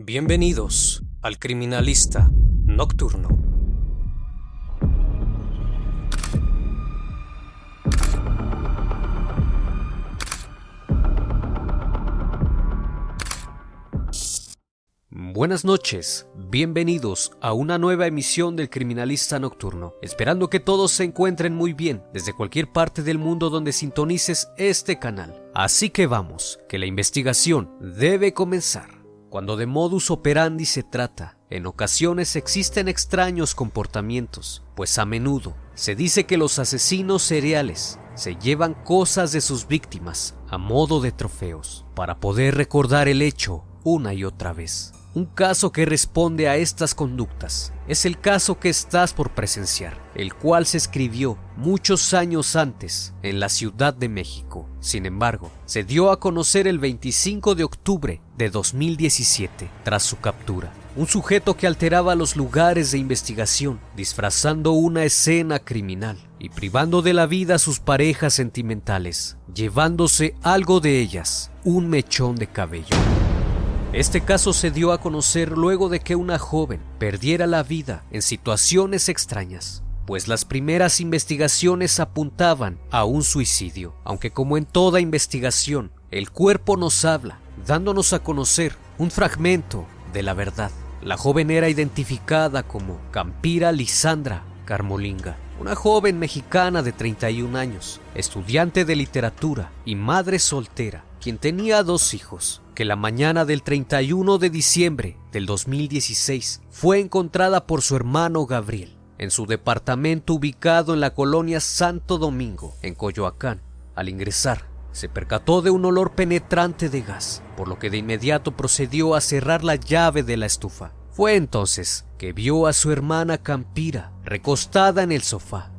Bienvenidos al Criminalista Nocturno. Buenas noches, bienvenidos a una nueva emisión del Criminalista Nocturno, esperando que todos se encuentren muy bien desde cualquier parte del mundo donde sintonices este canal. Así que vamos, que la investigación debe comenzar. Cuando de modus operandi se trata, en ocasiones existen extraños comportamientos, pues a menudo se dice que los asesinos seriales se llevan cosas de sus víctimas a modo de trofeos para poder recordar el hecho una y otra vez. Un caso que responde a estas conductas es el caso que estás por presenciar, el cual se escribió muchos años antes en la Ciudad de México. Sin embargo, se dio a conocer el 25 de octubre de 2017 tras su captura. Un sujeto que alteraba los lugares de investigación, disfrazando una escena criminal y privando de la vida a sus parejas sentimentales, llevándose algo de ellas, un mechón de cabello. Este caso se dio a conocer luego de que una joven perdiera la vida en situaciones extrañas, pues las primeras investigaciones apuntaban a un suicidio, aunque como en toda investigación, el cuerpo nos habla, dándonos a conocer un fragmento de la verdad. La joven era identificada como Campira Lisandra Carmolinga, una joven mexicana de 31 años, estudiante de literatura y madre soltera, quien tenía dos hijos, que la mañana del 31 de diciembre del 2016 fue encontrada por su hermano Gabriel en su departamento ubicado en la colonia Santo Domingo, en Coyoacán. Al ingresar, se percató de un olor penetrante de gas, por lo que de inmediato procedió a cerrar la llave de la estufa. Fue entonces que vio a su hermana Campira recostada en el sofá.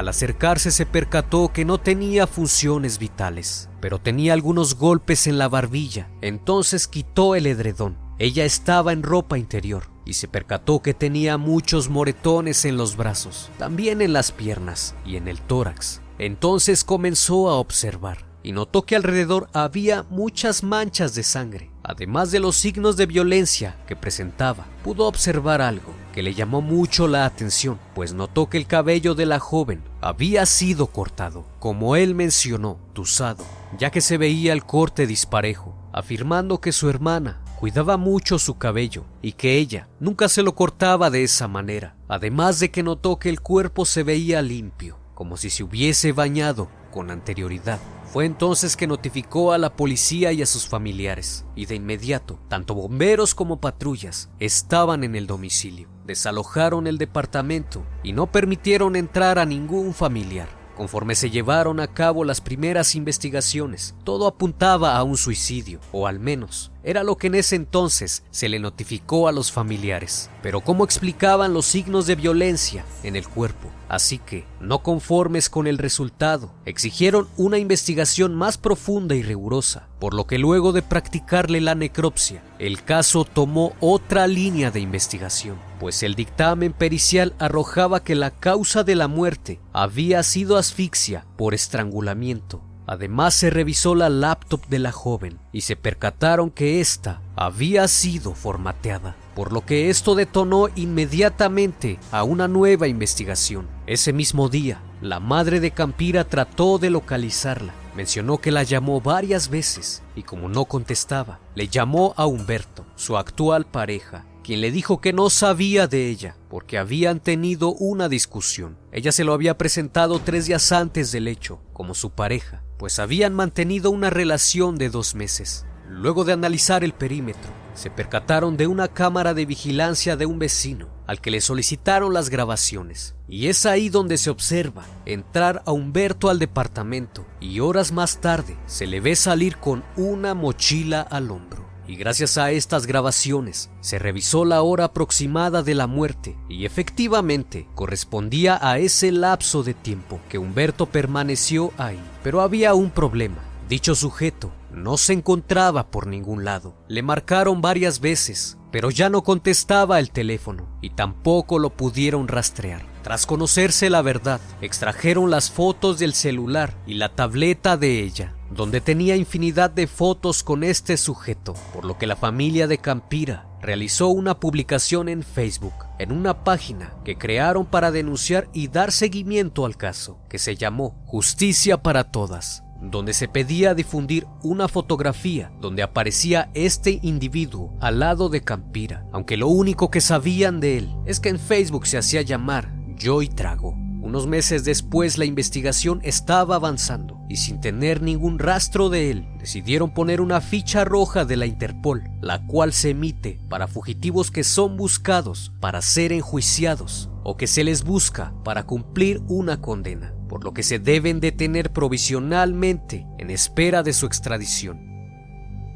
Al acercarse se percató que no tenía funciones vitales, pero tenía algunos golpes en la barbilla. Entonces quitó el edredón. Ella estaba en ropa interior y se percató que tenía muchos moretones en los brazos, también en las piernas y en el tórax. Entonces comenzó a observar y notó que alrededor había muchas manchas de sangre. Además de los signos de violencia que presentaba, pudo observar algo que le llamó mucho la atención, pues notó que el cabello de la joven había sido cortado, como él mencionó, tusado, ya que se veía el corte disparejo, afirmando que su hermana cuidaba mucho su cabello y que ella nunca se lo cortaba de esa manera, además de que notó que el cuerpo se veía limpio, como si se hubiese bañado con anterioridad. Fue entonces que notificó a la policía y a sus familiares, y de inmediato, tanto bomberos como patrullas estaban en el domicilio. Desalojaron el departamento y no permitieron entrar a ningún familiar, conforme se llevaron a cabo las primeras investigaciones, todo apuntaba a un suicidio, o al menos era lo que en ese entonces se le notificó a los familiares. Pero ¿cómo explicaban los signos de violencia en el cuerpo? Así que, no conformes con el resultado, exigieron una investigación más profunda y rigurosa, por lo que luego de practicarle la necropsia, el caso tomó otra línea de investigación, pues el dictamen pericial arrojaba que la causa de la muerte había sido asfixia por estrangulamiento Además se revisó la laptop de la joven y se percataron que ésta había sido formateada, por lo que esto detonó inmediatamente a una nueva investigación. Ese mismo día, la madre de Campira trató de localizarla. Mencionó que la llamó varias veces y como no contestaba, le llamó a Humberto, su actual pareja, quien le dijo que no sabía de ella porque habían tenido una discusión. Ella se lo había presentado tres días antes del hecho, como su pareja, pues habían mantenido una relación de dos meses. Luego de analizar el perímetro, se percataron de una cámara de vigilancia de un vecino al que le solicitaron las grabaciones. Y es ahí donde se observa entrar a Humberto al departamento y horas más tarde se le ve salir con una mochila al hombro. Y gracias a estas grabaciones se revisó la hora aproximada de la muerte y efectivamente correspondía a ese lapso de tiempo que Humberto permaneció ahí. Pero había un problema. Dicho sujeto no se encontraba por ningún lado. Le marcaron varias veces, pero ya no contestaba el teléfono y tampoco lo pudieron rastrear. Tras conocerse la verdad, extrajeron las fotos del celular y la tableta de ella donde tenía infinidad de fotos con este sujeto, por lo que la familia de Campira realizó una publicación en Facebook, en una página que crearon para denunciar y dar seguimiento al caso, que se llamó Justicia para Todas, donde se pedía difundir una fotografía donde aparecía este individuo al lado de Campira, aunque lo único que sabían de él es que en Facebook se hacía llamar Joy Trago. Unos meses después la investigación estaba avanzando y sin tener ningún rastro de él, decidieron poner una ficha roja de la Interpol, la cual se emite para fugitivos que son buscados para ser enjuiciados o que se les busca para cumplir una condena, por lo que se deben detener provisionalmente en espera de su extradición.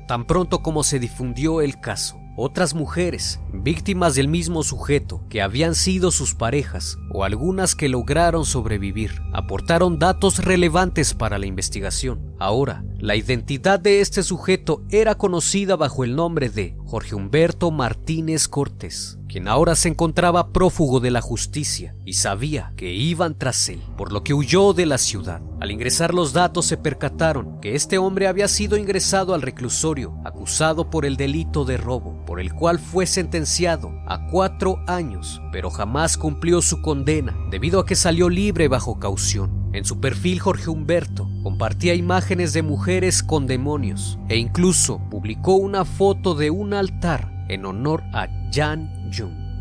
Tan pronto como se difundió el caso, otras mujeres, víctimas del mismo sujeto, que habían sido sus parejas o algunas que lograron sobrevivir, aportaron datos relevantes para la investigación. Ahora, la identidad de este sujeto era conocida bajo el nombre de Jorge Humberto Martínez Cortés ahora se encontraba prófugo de la justicia y sabía que iban tras él, por lo que huyó de la ciudad. Al ingresar los datos se percataron que este hombre había sido ingresado al reclusorio acusado por el delito de robo, por el cual fue sentenciado a cuatro años, pero jamás cumplió su condena debido a que salió libre bajo caución. En su perfil Jorge Humberto compartía imágenes de mujeres con demonios e incluso publicó una foto de un altar en honor a Jan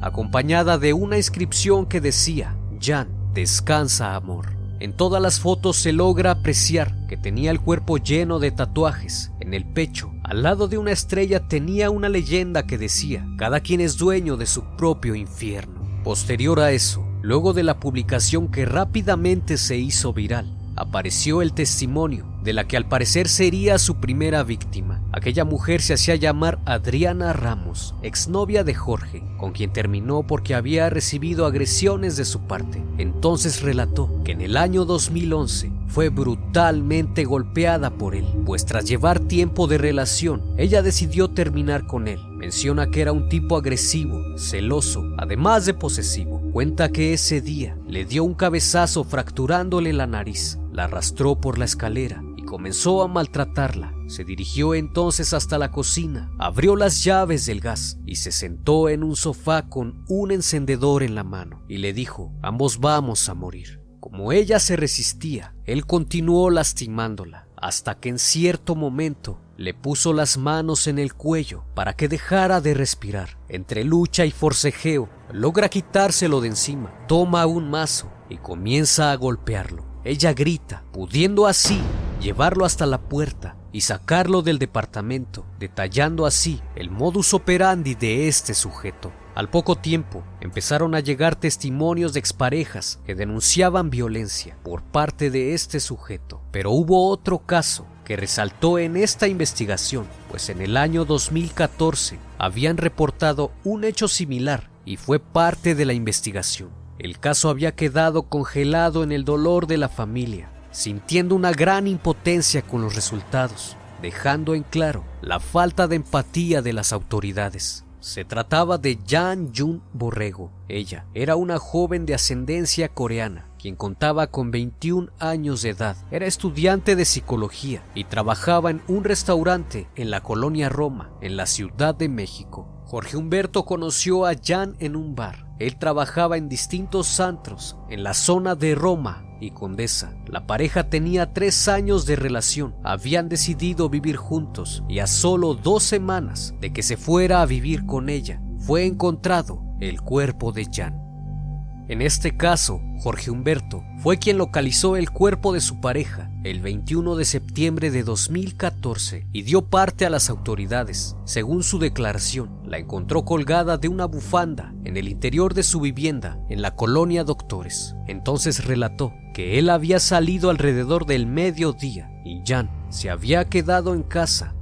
Acompañada de una inscripción que decía, Jan, descansa amor. En todas las fotos se logra apreciar que tenía el cuerpo lleno de tatuajes. En el pecho, al lado de una estrella, tenía una leyenda que decía, cada quien es dueño de su propio infierno. Posterior a eso, luego de la publicación que rápidamente se hizo viral, apareció el testimonio de la que al parecer sería su primera víctima. Aquella mujer se hacía llamar Adriana Ramos, exnovia de Jorge, con quien terminó porque había recibido agresiones de su parte. Entonces relató que en el año 2011 fue brutalmente golpeada por él, pues tras llevar tiempo de relación, ella decidió terminar con él. Menciona que era un tipo agresivo, celoso, además de posesivo. Cuenta que ese día le dio un cabezazo fracturándole la nariz, la arrastró por la escalera comenzó a maltratarla. Se dirigió entonces hasta la cocina, abrió las llaves del gas y se sentó en un sofá con un encendedor en la mano y le dijo, ambos vamos a morir. Como ella se resistía, él continuó lastimándola hasta que en cierto momento le puso las manos en el cuello para que dejara de respirar. Entre lucha y forcejeo, logra quitárselo de encima, toma un mazo y comienza a golpearlo. Ella grita, pudiendo así llevarlo hasta la puerta y sacarlo del departamento, detallando así el modus operandi de este sujeto. Al poco tiempo empezaron a llegar testimonios de exparejas que denunciaban violencia por parte de este sujeto. Pero hubo otro caso que resaltó en esta investigación, pues en el año 2014 habían reportado un hecho similar y fue parte de la investigación. El caso había quedado congelado en el dolor de la familia, sintiendo una gran impotencia con los resultados, dejando en claro la falta de empatía de las autoridades. Se trataba de Jan Jun Borrego. Ella era una joven de ascendencia coreana, quien contaba con 21 años de edad. Era estudiante de psicología y trabajaba en un restaurante en la colonia Roma, en la Ciudad de México. Jorge Humberto conoció a Jan en un bar. Él trabajaba en distintos antros en la zona de Roma y Condesa. La pareja tenía tres años de relación, habían decidido vivir juntos y a solo dos semanas de que se fuera a vivir con ella, fue encontrado el cuerpo de Jan. En este caso, Jorge Humberto fue quien localizó el cuerpo de su pareja el 21 de septiembre de 2014 y dio parte a las autoridades. Según su declaración, la encontró colgada de una bufanda en el interior de su vivienda en la colonia Doctores. Entonces relató que él había salido alrededor del mediodía y Jan se había quedado en casa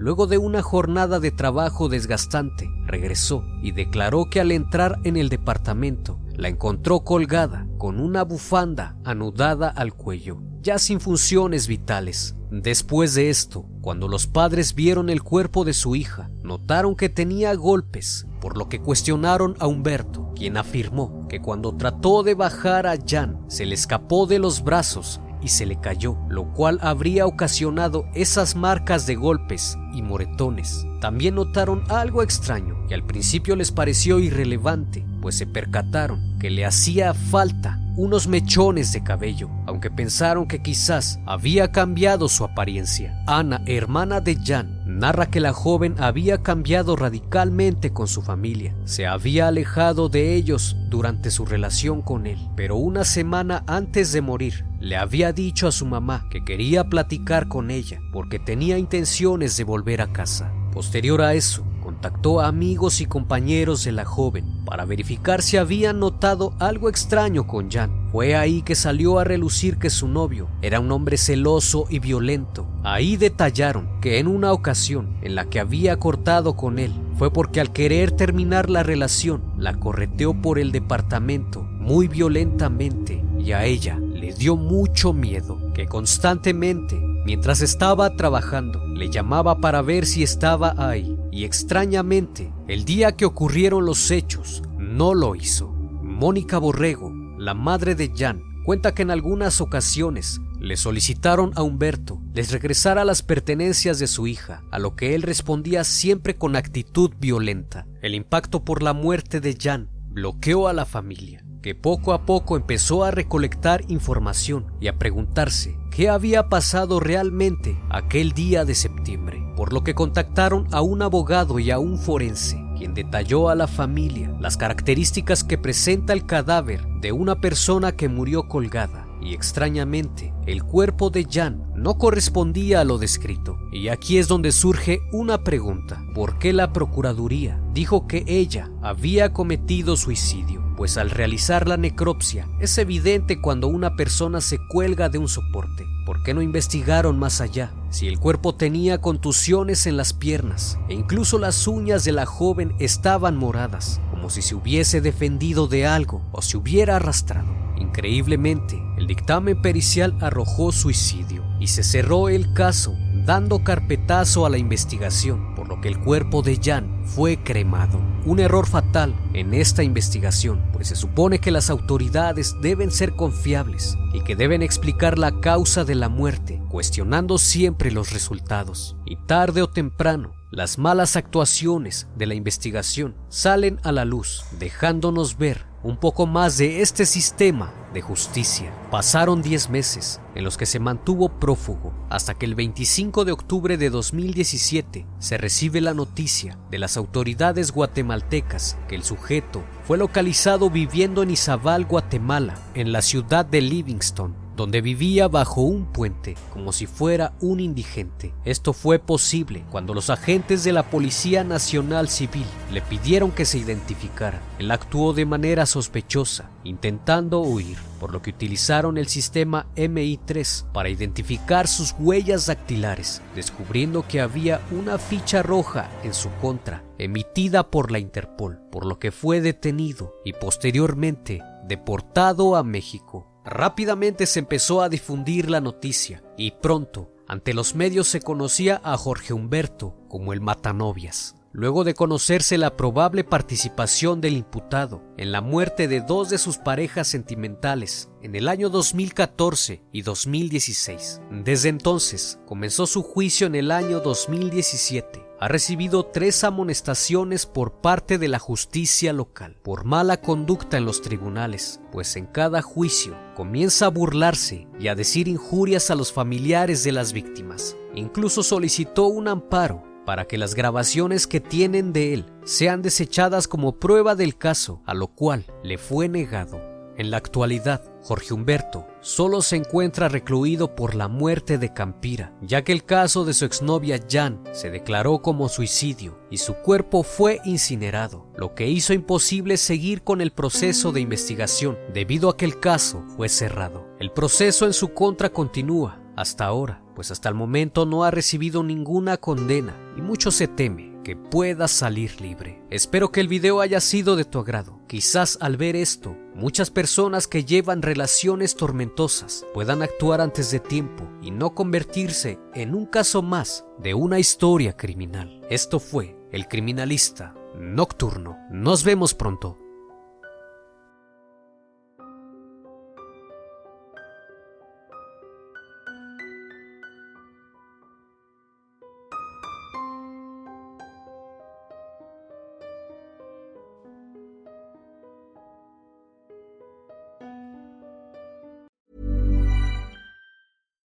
Luego de una jornada de trabajo desgastante, regresó y declaró que al entrar en el departamento la encontró colgada con una bufanda anudada al cuello, ya sin funciones vitales. Después de esto, cuando los padres vieron el cuerpo de su hija, notaron que tenía golpes, por lo que cuestionaron a Humberto, quien afirmó que cuando trató de bajar a Jan se le escapó de los brazos y se le cayó, lo cual habría ocasionado esas marcas de golpes y moretones. También notaron algo extraño que al principio les pareció irrelevante, pues se percataron que le hacía falta unos mechones de cabello, aunque pensaron que quizás había cambiado su apariencia. Ana, hermana de Jan, narra que la joven había cambiado radicalmente con su familia. Se había alejado de ellos durante su relación con él, pero una semana antes de morir le había dicho a su mamá que quería platicar con ella porque tenía intenciones de volver a casa. Posterior a eso, contactó a amigos y compañeros de la joven para verificar si habían notado algo extraño con Jan. Fue ahí que salió a relucir que su novio era un hombre celoso y violento. Ahí detallaron que en una ocasión en la que había cortado con él fue porque al querer terminar la relación la correteó por el departamento muy violentamente y a ella le dio mucho miedo que constantemente, mientras estaba trabajando, le llamaba para ver si estaba ahí. Y extrañamente, el día que ocurrieron los hechos, no lo hizo. Mónica Borrego, la madre de Jan, cuenta que en algunas ocasiones le solicitaron a Humberto les regresara las pertenencias de su hija, a lo que él respondía siempre con actitud violenta. El impacto por la muerte de Jan bloqueó a la familia que poco a poco empezó a recolectar información y a preguntarse qué había pasado realmente aquel día de septiembre, por lo que contactaron a un abogado y a un forense, quien detalló a la familia las características que presenta el cadáver de una persona que murió colgada y extrañamente el cuerpo de Jan no correspondía a lo descrito. Y aquí es donde surge una pregunta. ¿Por qué la Procuraduría dijo que ella había cometido suicidio? Pues al realizar la necropsia es evidente cuando una persona se cuelga de un soporte. ¿Por qué no investigaron más allá? Si el cuerpo tenía contusiones en las piernas e incluso las uñas de la joven estaban moradas, como si se hubiese defendido de algo o se hubiera arrastrado. Increíblemente, el dictamen pericial arrojó suicidio y se cerró el caso dando carpetazo a la investigación, por lo que el cuerpo de Jan fue cremado. Un error fatal en esta investigación, pues se supone que las autoridades deben ser confiables y que deben explicar la causa de la muerte, cuestionando siempre los resultados. Y tarde o temprano, las malas actuaciones de la investigación salen a la luz, dejándonos ver un poco más de este sistema de justicia. Pasaron 10 meses en los que se mantuvo prófugo hasta que el 25 de octubre de 2017 se recibe la noticia de las autoridades guatemaltecas que el sujeto fue localizado viviendo en Izabal, Guatemala, en la ciudad de Livingston, donde vivía bajo un puente como si fuera un indigente. Esto fue posible cuando los agentes de la Policía Nacional Civil le pidieron que se identificara. Él actuó de manera sospechosa, intentando huir, por lo que utilizaron el sistema MI3 para identificar sus huellas dactilares, descubriendo que había una ficha roja en su contra, emitida por la Interpol, por lo que fue detenido y posteriormente deportado a México. Rápidamente se empezó a difundir la noticia y pronto ante los medios se conocía a Jorge Humberto como el matanovias. Luego de conocerse la probable participación del imputado en la muerte de dos de sus parejas sentimentales en el año 2014 y 2016. Desde entonces comenzó su juicio en el año 2017 ha recibido tres amonestaciones por parte de la justicia local por mala conducta en los tribunales, pues en cada juicio comienza a burlarse y a decir injurias a los familiares de las víctimas. Incluso solicitó un amparo para que las grabaciones que tienen de él sean desechadas como prueba del caso, a lo cual le fue negado. En la actualidad, Jorge Humberto solo se encuentra recluido por la muerte de Campira, ya que el caso de su exnovia Jan se declaró como suicidio y su cuerpo fue incinerado, lo que hizo imposible seguir con el proceso de investigación debido a que el caso fue cerrado. El proceso en su contra continúa hasta ahora, pues hasta el momento no ha recibido ninguna condena y mucho se teme que pueda salir libre. Espero que el video haya sido de tu agrado. Quizás al ver esto, muchas personas que llevan relaciones tormentosas puedan actuar antes de tiempo y no convertirse en un caso más de una historia criminal. Esto fue El Criminalista Nocturno. Nos vemos pronto.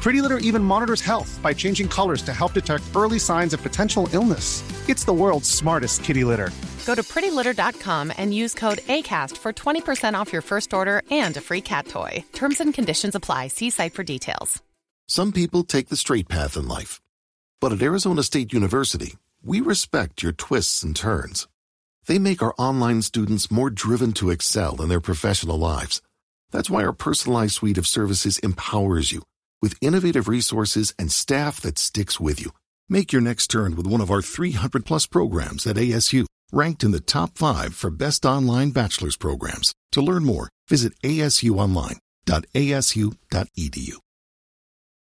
Pretty Litter even monitors health by changing colors to help detect early signs of potential illness. It's the world's smartest kitty litter. Go to prettylitter.com and use code ACAST for 20% off your first order and a free cat toy. Terms and conditions apply. See site for details. Some people take the straight path in life. But at Arizona State University, we respect your twists and turns. They make our online students more driven to excel in their professional lives. That's why our personalized suite of services empowers you with innovative resources and staff that sticks with you. Make your next turn with one of our 300 plus programs at ASU, ranked in the top five for best online bachelor's programs. To learn more, visit asuonline.asu.edu.